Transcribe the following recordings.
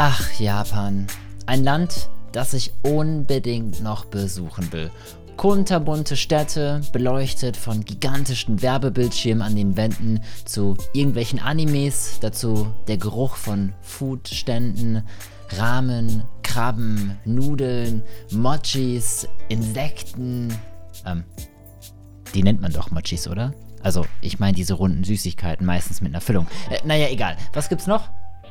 Ach, Japan. Ein Land, das ich unbedingt noch besuchen will. Kunterbunte Städte, beleuchtet von gigantischen Werbebildschirmen an den Wänden zu irgendwelchen Animes, dazu der Geruch von Foodständen, Ramen, Krabben, Nudeln, Mochis, Insekten. Ähm, die nennt man doch Mochis, oder? Also, ich meine diese runden Süßigkeiten, meistens mit einer Füllung. Äh, naja, egal. Was gibt's noch?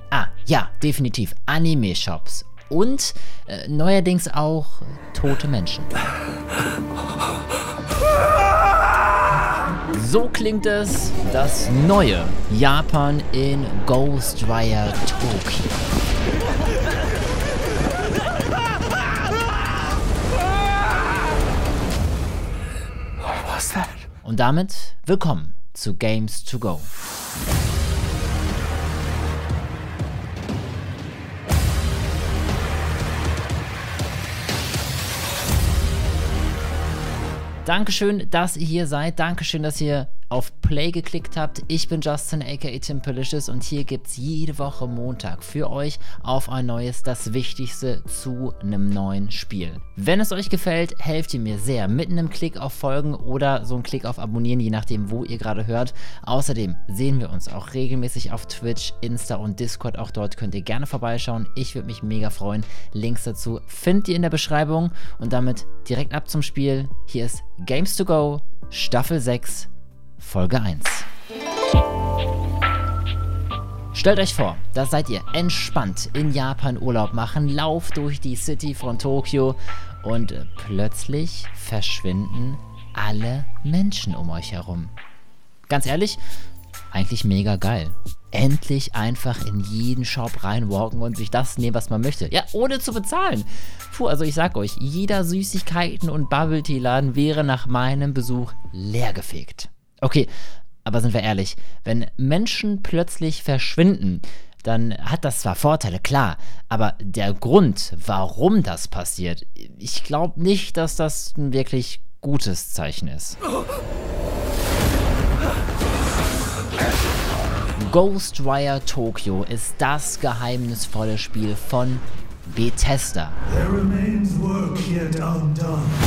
Ah, ja, definitiv. Anime-Shops. Und äh, neuerdings auch tote Menschen. So klingt es, das neue Japan in Ghostwire Tokyo. Und damit willkommen zu Games to Go. Dankeschön, dass ihr hier seid. Dankeschön, dass ihr auf Play geklickt habt. Ich bin Justin, aka Timpelicious und hier gibt es jede Woche Montag für euch auf ein neues, das Wichtigste zu einem neuen Spiel. Wenn es euch gefällt, helft ihr mir sehr mit einem Klick auf Folgen oder so einem Klick auf Abonnieren, je nachdem, wo ihr gerade hört. Außerdem sehen wir uns auch regelmäßig auf Twitch, Insta und Discord. Auch dort könnt ihr gerne vorbeischauen. Ich würde mich mega freuen. Links dazu findet ihr in der Beschreibung und damit direkt ab zum Spiel. Hier ist Games to Go, Staffel 6. Folge 1. Stellt euch vor, da seid ihr entspannt in Japan Urlaub machen, lauft durch die City von Tokio und äh, plötzlich verschwinden alle Menschen um euch herum. Ganz ehrlich, eigentlich mega geil. Endlich einfach in jeden Shop reinwalken und sich das nehmen, was man möchte. Ja, ohne zu bezahlen. Puh, also ich sag euch, jeder Süßigkeiten- und Bubble-Tea-Laden wäre nach meinem Besuch leergefegt. Okay, aber sind wir ehrlich, wenn Menschen plötzlich verschwinden, dann hat das zwar Vorteile, klar, aber der Grund, warum das passiert, ich glaube nicht, dass das ein wirklich gutes Zeichen ist. Ghostwire Tokyo ist das geheimnisvolle Spiel von Bethesda. There remains work yet undone.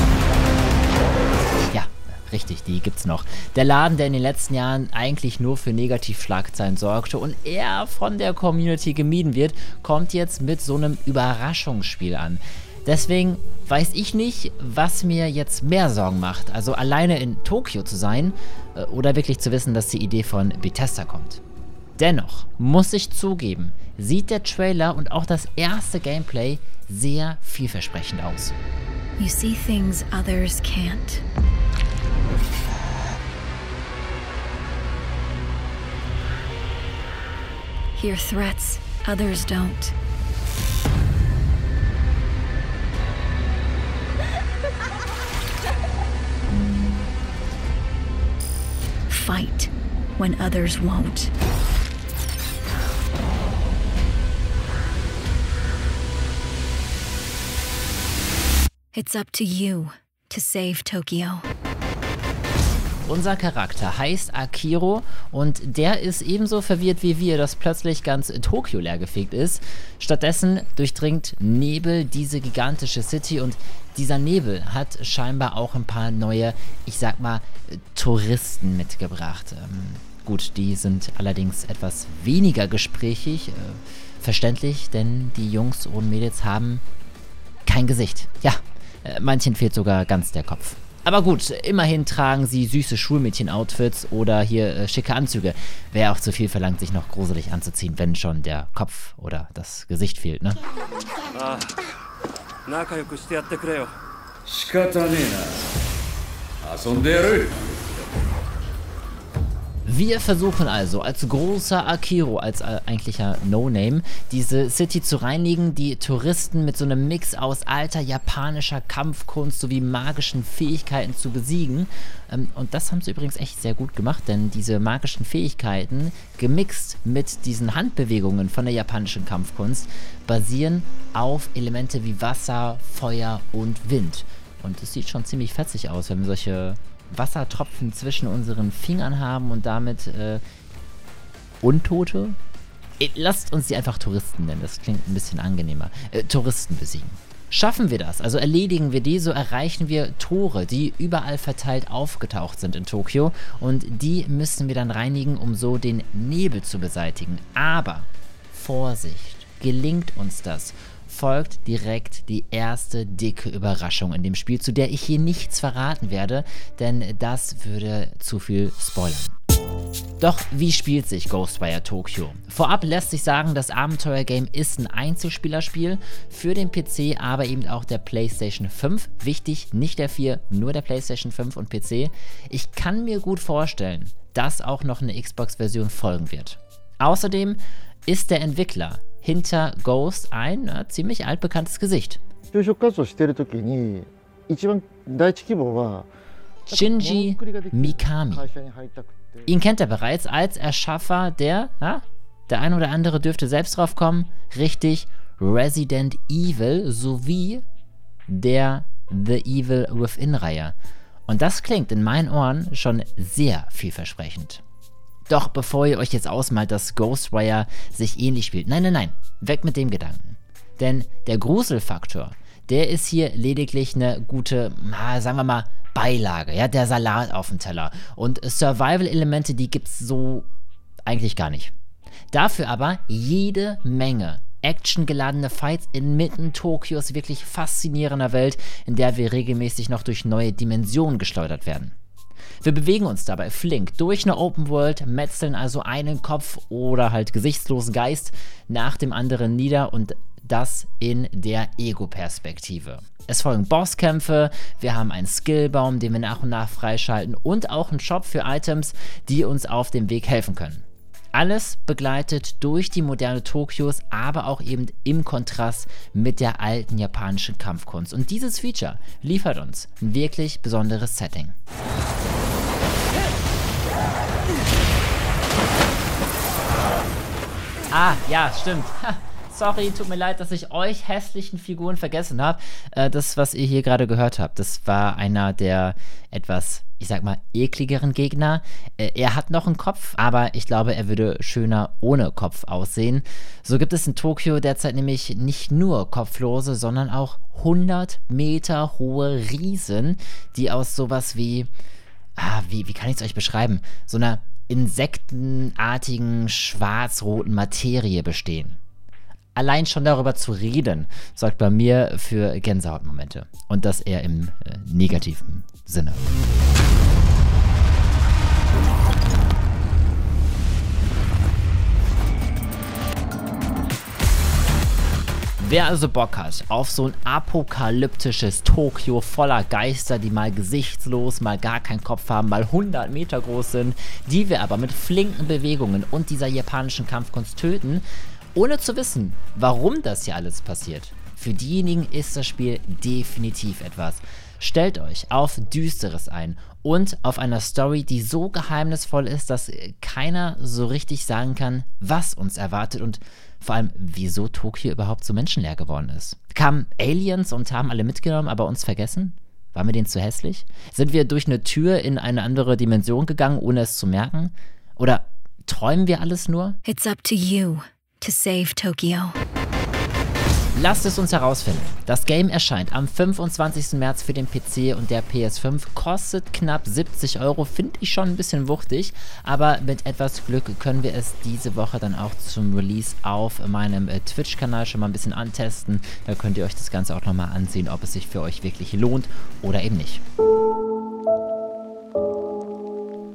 Richtig, die gibt's noch. Der Laden, der in den letzten Jahren eigentlich nur für Negativschlagzeilen sorgte und eher von der Community gemieden wird, kommt jetzt mit so einem Überraschungsspiel an. Deswegen weiß ich nicht, was mir jetzt mehr Sorgen macht. Also alleine in Tokio zu sein äh, oder wirklich zu wissen, dass die Idee von Bethesda kommt. Dennoch muss ich zugeben, sieht der Trailer und auch das erste Gameplay sehr vielversprechend aus. You see things others can't. Hear threats others don't. Fight when others won't. It's up to you to save Tokyo. Unser Charakter heißt Akiro und der ist ebenso verwirrt wie wir, dass plötzlich ganz Tokio leergefegt ist. Stattdessen durchdringt Nebel diese gigantische City und dieser Nebel hat scheinbar auch ein paar neue, ich sag mal, Touristen mitgebracht. Ähm, gut, die sind allerdings etwas weniger gesprächig, äh, verständlich, denn die Jungs und Mädels haben kein Gesicht. Ja, äh, manchen fehlt sogar ganz der Kopf. Aber gut, immerhin tragen sie süße Schulmädchen-Outfits oder hier äh, schicke Anzüge. Wäre auch zu viel verlangt, sich noch gruselig anzuziehen, wenn schon der Kopf oder das Gesicht fehlt, ne? 仲良くしてやってくれよ仕方ねえな遊んでやる Wir versuchen also als großer Akiro, als äh, eigentlicher No-Name, diese City zu reinigen, die Touristen mit so einem Mix aus alter japanischer Kampfkunst sowie magischen Fähigkeiten zu besiegen. Ähm, und das haben sie übrigens echt sehr gut gemacht, denn diese magischen Fähigkeiten, gemixt mit diesen Handbewegungen von der japanischen Kampfkunst, basieren auf Elemente wie Wasser, Feuer und Wind. Und es sieht schon ziemlich fetzig aus, wenn wir solche Wassertropfen zwischen unseren Fingern haben und damit äh, Untote lasst uns sie einfach Touristen nennen, das klingt ein bisschen angenehmer. Äh, Touristen besiegen. Schaffen wir das, also erledigen wir die, so erreichen wir Tore, die überall verteilt aufgetaucht sind in Tokio und die müssen wir dann reinigen, um so den Nebel zu beseitigen. Aber Vorsicht, gelingt uns das, folgt direkt die erste dicke Überraschung in dem Spiel, zu der ich hier nichts verraten werde, denn das würde zu viel spoilern. Doch wie spielt sich Ghostwire Tokyo? Vorab lässt sich sagen, das Abenteuergame ist ein Einzelspielerspiel für den PC, aber eben auch der PlayStation 5. Wichtig, nicht der 4, nur der PlayStation 5 und PC. Ich kann mir gut vorstellen, dass auch noch eine Xbox-Version folgen wird. Außerdem ist der Entwickler hinter Ghost ein ja, ziemlich altbekanntes Gesicht. Shinji Mikami. Ihn kennt er bereits als Erschaffer der, ja, der ein oder andere dürfte selbst drauf kommen, richtig Resident Evil sowie der The Evil Within-Reihe. Und das klingt in meinen Ohren schon sehr vielversprechend. Doch bevor ihr euch jetzt ausmalt, dass Ghostwire sich ähnlich spielt, nein, nein, nein, weg mit dem Gedanken. Denn der Gruselfaktor, der ist hier lediglich eine gute, sagen wir mal, Beilage, ja, der Salat auf dem Teller. Und Survival-Elemente, die gibt es so eigentlich gar nicht. Dafür aber jede Menge actiongeladene Fights inmitten Tokios wirklich faszinierender Welt, in der wir regelmäßig noch durch neue Dimensionen geschleudert werden. Wir bewegen uns dabei flink durch eine Open World, metzeln also einen Kopf oder halt gesichtslosen Geist nach dem anderen nieder und das in der Ego-Perspektive. Es folgen Bosskämpfe, wir haben einen Skillbaum, den wir nach und nach freischalten und auch einen Shop für Items, die uns auf dem Weg helfen können. Alles begleitet durch die moderne Tokios, aber auch eben im Kontrast mit der alten japanischen Kampfkunst. Und dieses Feature liefert uns ein wirklich besonderes Setting. Ah, ja, stimmt. sorry, tut mir leid, dass ich euch hässlichen Figuren vergessen habe. Äh, das, was ihr hier gerade gehört habt, das war einer der etwas, ich sag mal, ekligeren Gegner. Äh, er hat noch einen Kopf, aber ich glaube, er würde schöner ohne Kopf aussehen. So gibt es in Tokio derzeit nämlich nicht nur Kopflose, sondern auch 100 Meter hohe Riesen, die aus sowas wie, ah, wie, wie kann ich es euch beschreiben? So einer insektenartigen schwarz-roten Materie bestehen allein schon darüber zu reden, sorgt bei mir für Gänsehautmomente. Und das eher im äh, negativen Sinne. Wer also Bock hat auf so ein apokalyptisches Tokio voller Geister, die mal gesichtslos, mal gar keinen Kopf haben, mal 100 Meter groß sind, die wir aber mit flinken Bewegungen und dieser japanischen Kampfkunst töten, ohne zu wissen, warum das hier alles passiert. Für diejenigen ist das Spiel definitiv etwas. Stellt euch auf Düsteres ein und auf einer Story, die so geheimnisvoll ist, dass keiner so richtig sagen kann, was uns erwartet und vor allem, wieso Tokio überhaupt so menschenleer geworden ist. Kamen Aliens und haben alle mitgenommen, aber uns vergessen? Waren wir denen zu hässlich? Sind wir durch eine Tür in eine andere Dimension gegangen, ohne es zu merken? Oder träumen wir alles nur? It's up to you to save Tokyo. Lasst es uns herausfinden. Das Game erscheint am 25. März für den PC und der PS5, kostet knapp 70 Euro, finde ich schon ein bisschen wuchtig, aber mit etwas Glück können wir es diese Woche dann auch zum Release auf meinem äh, Twitch-Kanal schon mal ein bisschen antesten. Da könnt ihr euch das Ganze auch nochmal ansehen, ob es sich für euch wirklich lohnt oder eben nicht.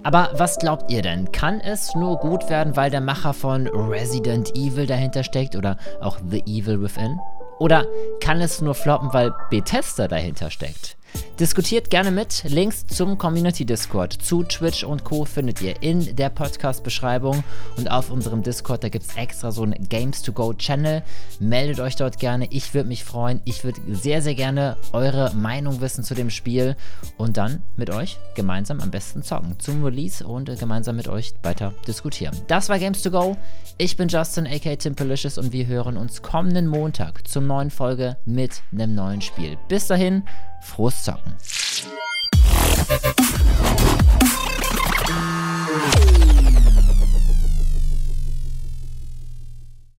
Aber was glaubt ihr denn? Kann es nur gut werden, weil der Macher von Resident Evil dahinter steckt oder auch The Evil Within? Oder kann es nur floppen, weil Bethesda dahinter steckt? Diskutiert gerne mit. Links zum Community Discord, zu Twitch und Co. findet ihr in der Podcast-Beschreibung. Und auf unserem Discord, da gibt es extra so einen Games to Go Channel. Meldet euch dort gerne. Ich würde mich freuen. Ich würde sehr, sehr gerne eure Meinung wissen zu dem Spiel. Und dann mit euch gemeinsam am besten zocken zum Release und gemeinsam mit euch weiter diskutieren. Das war Games to Go. Ich bin Justin, aka Timpelicious, und wir hören uns kommenden Montag zur neuen Folge mit einem neuen Spiel. Bis dahin, frohes Zocken.